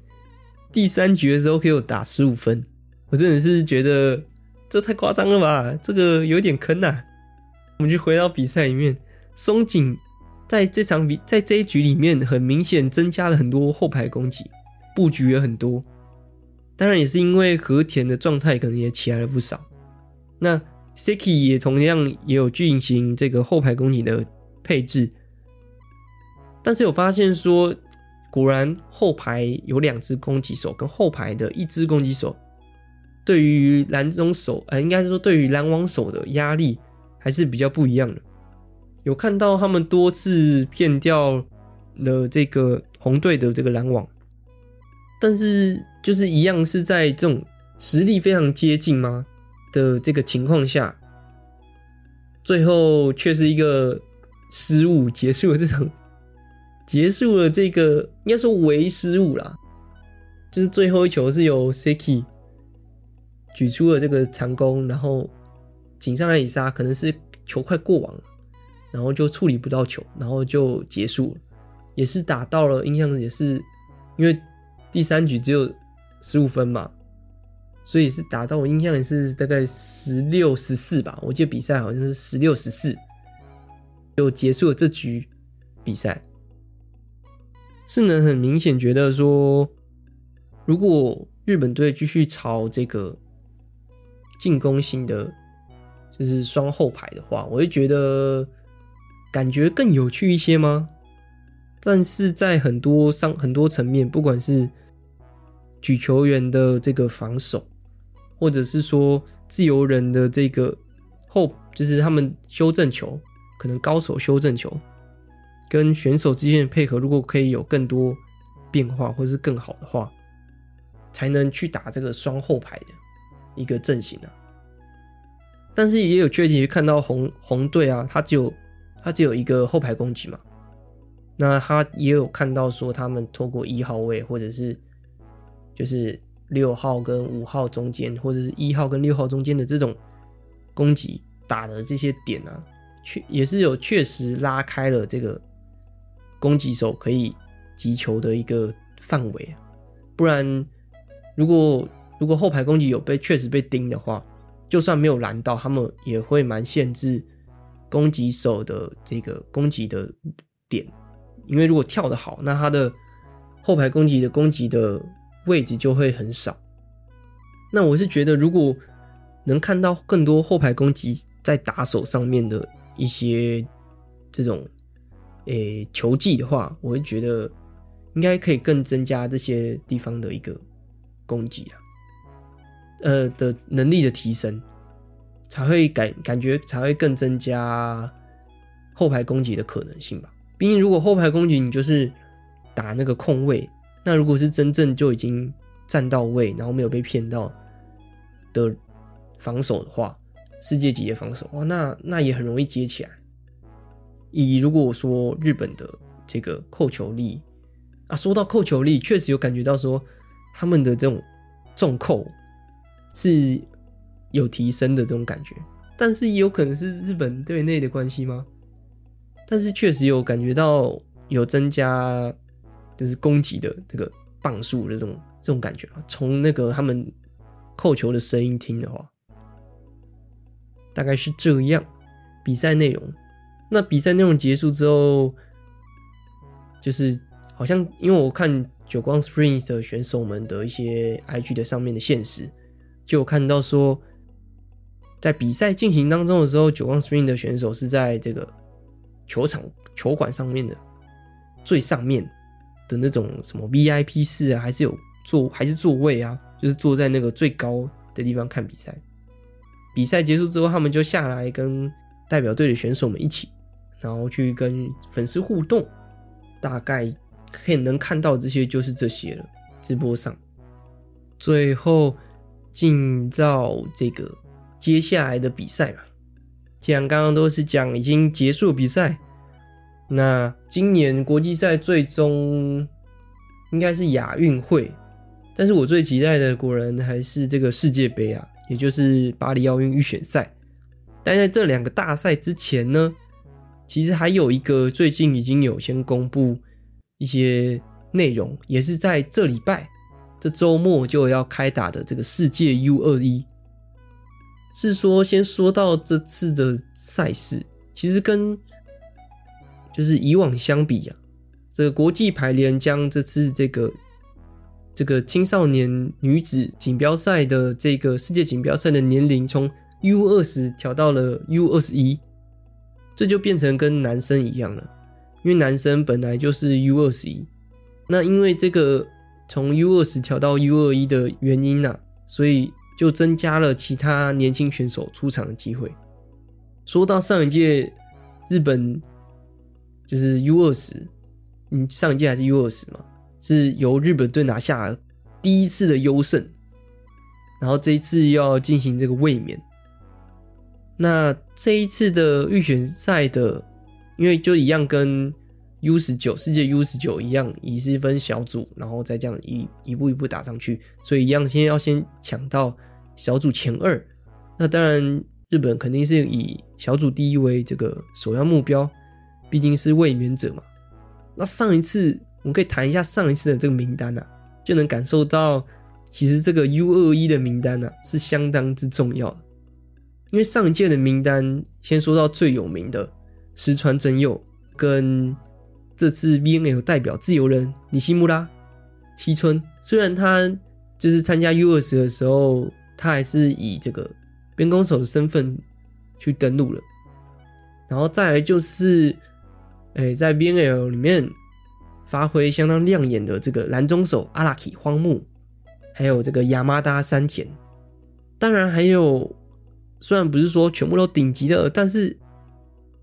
第三局的时候给我打十五分，我真的是觉得这太夸张了吧，这个有点坑呐。我们就回到比赛里面。松井在这场比，在这一局里面，很明显增加了很多后排攻击，布局也很多。当然也是因为和田的状态可能也起来了不少。那 Siki 也同样也有进行这个后排攻击的配置。但是有发现说，果然后排有两只攻击手，跟后排的一只攻击手，对于拦中手，呃，应该是说对于拦网手的压力还是比较不一样的。有看到他们多次骗掉了这个红队的这个拦网，但是就是一样是在这种实力非常接近吗的这个情况下，最后却是一个失误结束了这场，结束了这个应该说为失误啦，就是最后一球是由 Seki 举出了这个长弓，然后井上爱里沙可能是球快过网了。然后就处理不到球，然后就结束了，也是打到了，印象也是因为第三局只有十五分嘛，所以是打到我印象也是大概十六十四吧，我记得比赛好像是十六十四，就结束了这局比赛。是能很明显觉得说，如果日本队继续朝这个进攻型的，就是双后排的话，我会觉得。感觉更有趣一些吗？但是在很多上很多层面，不管是举球员的这个防守，或者是说自由人的这个后，就是他们修正球，可能高手修正球，跟选手之间的配合，如果可以有更多变化，或是更好的话，才能去打这个双后排的一个阵型啊。但是也有缺点，看到红红队啊，他只有。他只有一个后排攻击嘛，那他也有看到说，他们透过一号位或者是就是六号跟五号中间，或者是一号跟六号中间的这种攻击打的这些点啊，确也是有确实拉开了这个攻击手可以击球的一个范围啊。不然，如果如果后排攻击有被确实被盯的话，就算没有拦到，他们也会蛮限制攻击手的这个攻击的点。因为如果跳得好，那他的后排攻击的攻击的位置就会很少。那我是觉得，如果能看到更多后排攻击在打手上面的一些这种诶球技的话，我会觉得应该可以更增加这些地方的一个攻击啊，呃的能力的提升，才会感感觉才会更增加后排攻击的可能性吧。毕竟，如果后排攻击你就是打那个空位，那如果是真正就已经站到位，然后没有被骗到的防守的话，世界级的防守哇，那那也很容易接起来。以如果说日本的这个扣球力啊，说到扣球力，确实有感觉到说他们的这种重扣是有提升的这种感觉，但是也有可能是日本队内的关系吗？但是确实有感觉到有增加，就是攻击的这个磅数的这种这种感觉啊。从那个他们扣球的声音听的话，大概是这样。比赛内容，那比赛内容结束之后，就是好像因为我看久光 Springs 的选手们的一些 IG 的上面的现实，就看到说，在比赛进行当中的时候，久光 Spring 的选手是在这个。球场球馆上面的最上面的那种什么 VIP 室啊，还是有座还是座位啊？就是坐在那个最高的地方看比赛。比赛结束之后，他们就下来跟代表队的选手们一起，然后去跟粉丝互动。大概可以能看到这些就是这些了。直播上，最后进到这个接下来的比赛嘛。既然刚刚都是讲已经结束比赛，那今年国际赛最终应该是亚运会，但是我最期待的果然还是这个世界杯啊，也就是巴黎奥运预选赛。但在这两个大赛之前呢，其实还有一个最近已经有先公布一些内容，也是在这礼拜这周末就要开打的这个世界 U 二一。是说，先说到这次的赛事，其实跟就是以往相比啊，这个国际排联将这次这个这个青少年女子锦标赛的这个世界锦标赛的年龄从 U 二十调到了 U 二十一，这就变成跟男生一样了，因为男生本来就是 U 二十一，那因为这个从 U 二十调到 U 二一的原因呢、啊，所以。就增加了其他年轻选手出场的机会。说到上一届日本就是 U 二十，嗯，上一届还是 U 二十嘛，是由日本队拿下第一次的优胜，然后这一次要进行这个卫冕。那这一次的预选赛的，因为就一样跟 U 十九世界 U 十九一样，也是分小组，然后再这样一一步一步打上去，所以一样先要先抢到小组前二。那当然，日本肯定是以小组第一为这个首要目标，毕竟是卫冕者嘛。那上一次我们可以谈一下上一次的这个名单啊，就能感受到其实这个 U 二一的名单啊是相当之重要的。因为上一届的名单，先说到最有名的石川真佑跟。这次 VNL 代表自由人尼西穆拉西村，虽然他就是参加 U20 的时候，他还是以这个边攻手的身份去登录了。然后再来就是，诶，在 VNL 里面发挥相当亮眼的这个蓝中手阿拉奇荒木，还有这个亚麻达山田，当然还有，虽然不是说全部都顶级的，但是。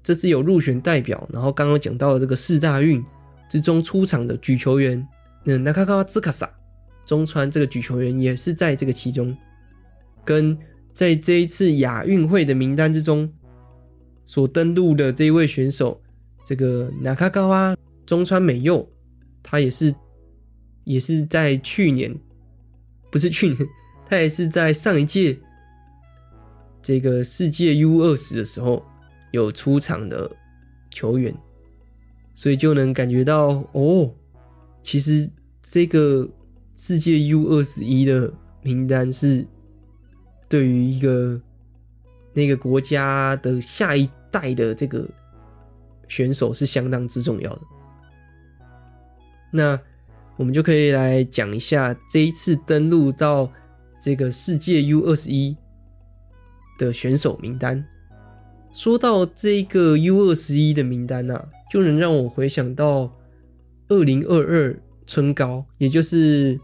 这次有入选代表，然后刚刚讲到的这个四大运之中出场的举球员，嗯，那卡卡瓦兹卡萨中川这个举球员也是在这个其中，跟在这一次亚运会的名单之中所登录的这一位选手，这个纳卡高啊中川美佑，他也是也是在去年，不是去年，他也是在上一届这个世界 U 二十的时候有出场的球员，所以就能感觉到哦，其实这个世界 U 二十一的名单是对于一个那个国家的下一代的这个。选手是相当之重要的。那我们就可以来讲一下这一次登录到这个世界 U 二十一的选手名单。说到这个 U 二十一的名单啊，就能让我回想到二零二二春高，也就是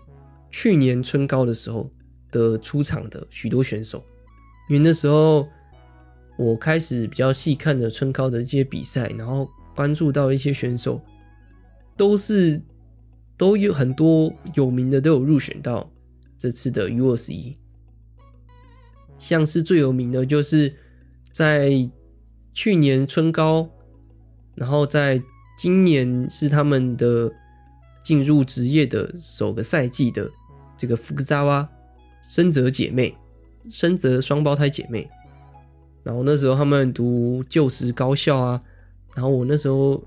去年春高的时候的出场的许多选手，因为那时候。我开始比较细看的春高的一些比赛，然后关注到一些选手，都是都有很多有名的都有入选到这次的 U 二十一，像是最有名的就是在去年春高，然后在今年是他们的进入职业的首个赛季的这个福克扎哇深泽姐妹，深泽双胞胎姐妹。然后那时候他们读旧时高校啊，然后我那时候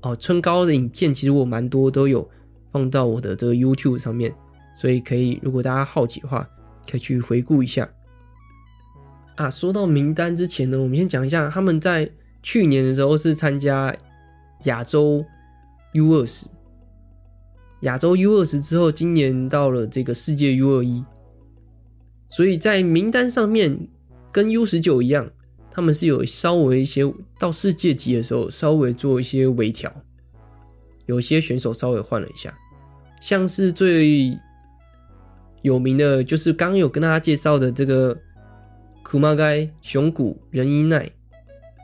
哦春高的影片其实我蛮多都有放到我的这个 YouTube 上面，所以可以如果大家好奇的话，可以去回顾一下。啊，说到名单之前呢，我们先讲一下他们在去年的时候是参加亚洲 U 二十，亚洲 U 二十之后，今年到了这个世界 U 二一，所以在名单上面跟 U 十九一样。他们是有稍微一些到世界级的时候，稍微做一些微调，有些选手稍微换了一下，像是最有名的就是刚有跟大家介绍的这个库马盖熊谷仁一奈，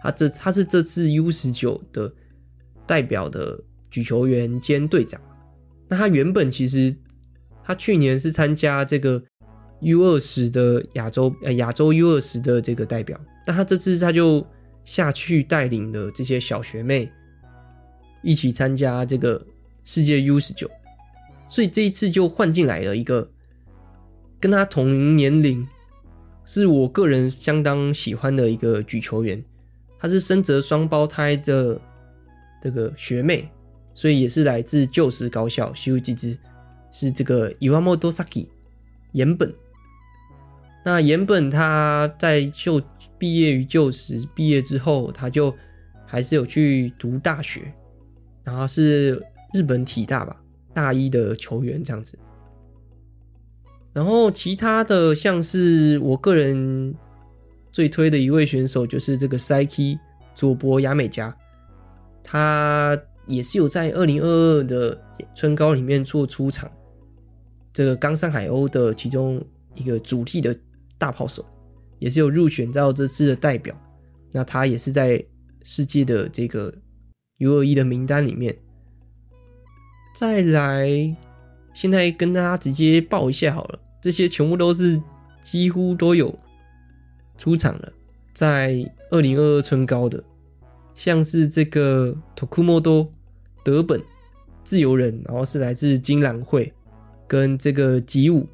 他这他是这次 U 十九的代表的举球员兼队长。那他原本其实他去年是参加这个 U 二十的亚洲呃亚洲 U 二十的这个代表。那他这次他就下去带领了这些小学妹一起参加这个世界 U 十九，所以这一次就换进来了一个跟他同年龄，是我个人相当喜欢的一个举球员，他是深泽双胞胎的这个学妹，所以也是来自旧时高校西武吉之，是这个伊万莫多萨基岩本。那岩本他在就毕业于就实毕业之后，他就还是有去读大学，然后是日本体大吧，大一的球员这样子。然后其他的像是我个人最推的一位选手，就是这个 Saiki 佐伯雅美加，他也是有在二零二二的春高里面做出场，这个冈山海鸥的其中一个主力的大炮手。也是有入选到这次的代表，那他也是在世界的这个 U 二一的名单里面。再来，现在跟大家直接报一下好了，这些全部都是几乎都有出场了，在二零二二春高的，像是这个托库莫多德本自由人，然后是来自金兰会，跟这个吉武。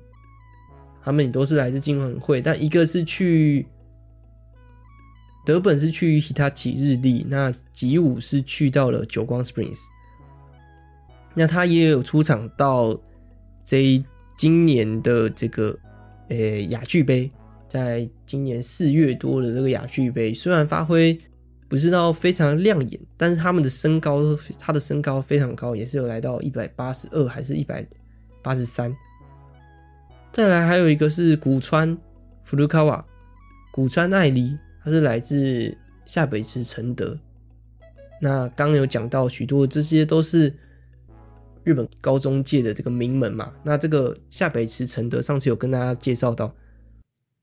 他们也都是来自金兰会，但一个是去德本是去 Hitachi 日立，那吉武是去到了久光 Springs，那他也有出场到这今年的这个呃亚俱杯，在今年四月多的这个亚俱杯，虽然发挥不是到非常亮眼，但是他们的身高，他的身高非常高，也是有来到一百八十二还是一百八十三。再来还有一个是古川福鲁卡瓦，古川爱梨，他是来自下北池承德。那刚有讲到许多，这些都是日本高中界的这个名门嘛。那这个下北池承德上次有跟大家介绍到，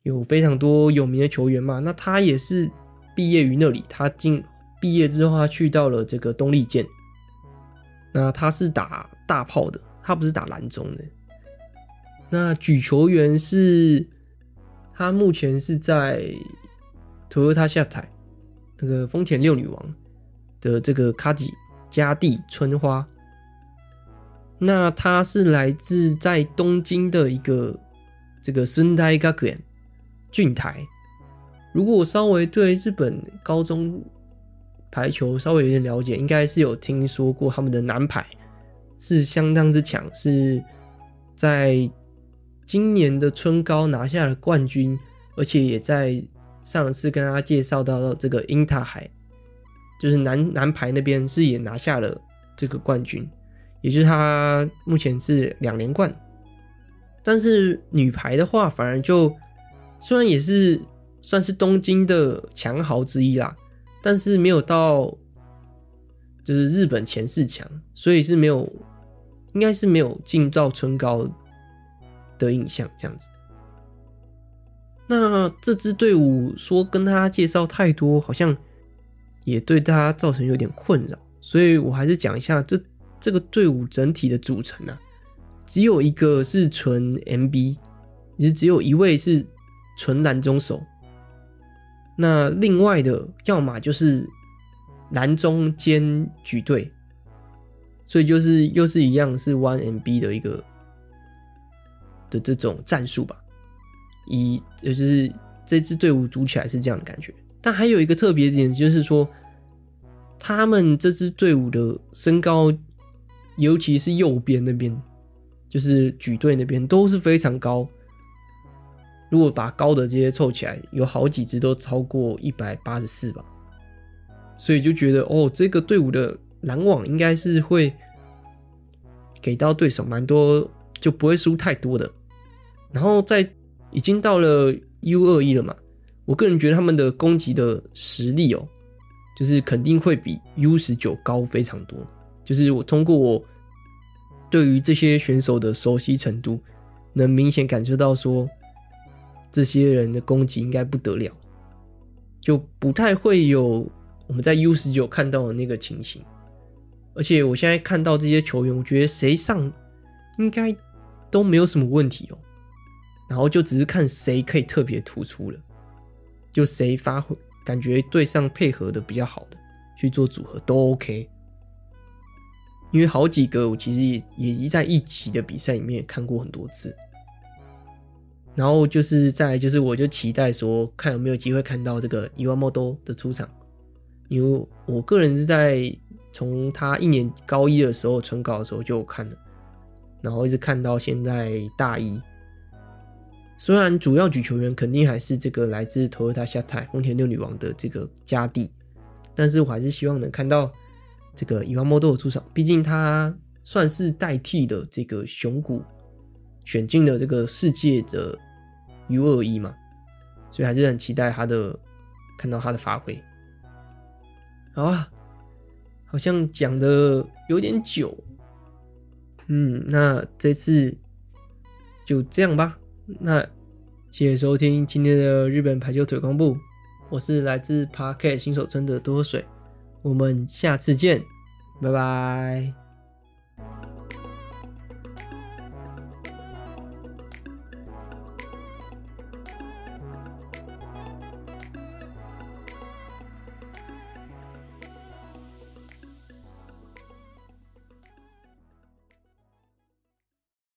有非常多有名的球员嘛。那他也是毕业于那里，他进毕业之后，他去到了这个东丽箭。那他是打大炮的，他不是打蓝中的。那举球员是，他目前是在 Toyota 下台，那个丰田六女王的这个卡吉嘉地春花。那他是来自在东京的一个这个骏台学园俊台。如果我稍微对日本高中排球稍微有点了解，应该是有听说过他们的男排是相当之强，是在今年的春高拿下了冠军，而且也在上次跟大家介绍到这个樱塔海，就是男男排那边是也拿下了这个冠军，也就是他目前是两连冠。但是女排的话，反而就虽然也是算是东京的强豪之一啦。但是没有到，就是日本前四强，所以是没有，应该是没有进到春高的印象这样子。那这支队伍说跟他介绍太多，好像也对他造成有点困扰，所以我还是讲一下这这个队伍整体的组成啊，只有一个是纯 MB，也只有一位是纯蓝中手。那另外的，要么就是蓝中兼举队，所以就是又是一样是 One and B 的一个的这种战术吧。以就是这支队伍组起来是这样的感觉。但还有一个特别点，就是说他们这支队伍的身高，尤其是右边那边，就是举队那边都是非常高。如果把高的这些凑起来，有好几支都超过一百八十四吧，所以就觉得哦，这个队伍的拦网应该是会给到对手蛮多，就不会输太多的。然后在已经到了 U 二一了嘛，我个人觉得他们的攻击的实力哦，就是肯定会比 U 十九高非常多。就是我通过我对于这些选手的熟悉程度，能明显感受到说。这些人的攻击应该不得了，就不太会有我们在 U 十九看到的那个情形。而且我现在看到这些球员，我觉得谁上应该都没有什么问题哦。然后就只是看谁可以特别突出了，就谁发挥感觉对上配合的比较好的去做组合都 OK。因为好几个我其实也也在一级的比赛里面看过很多次。然后就是在就是，我就期待说，看有没有机会看到这个伊万莫多的出场，因为我个人是在从他一年高一的时候春高的时候就看了，然后一直看到现在大一。虽然主要举球员肯定还是这个来自 Toyota Shatai 丰田六女王的这个家地，但是我还是希望能看到这个伊万莫多的出场，毕竟他算是代替的这个熊谷。选进了这个世界的 U21 嘛，所以还是很期待他的看到他的发挥。好啊，好像讲的有点久，嗯，那这次就这样吧。那谢谢收听今天的日本排球腿工部，我是来自 Parket 新手村的多水，我们下次见，拜拜。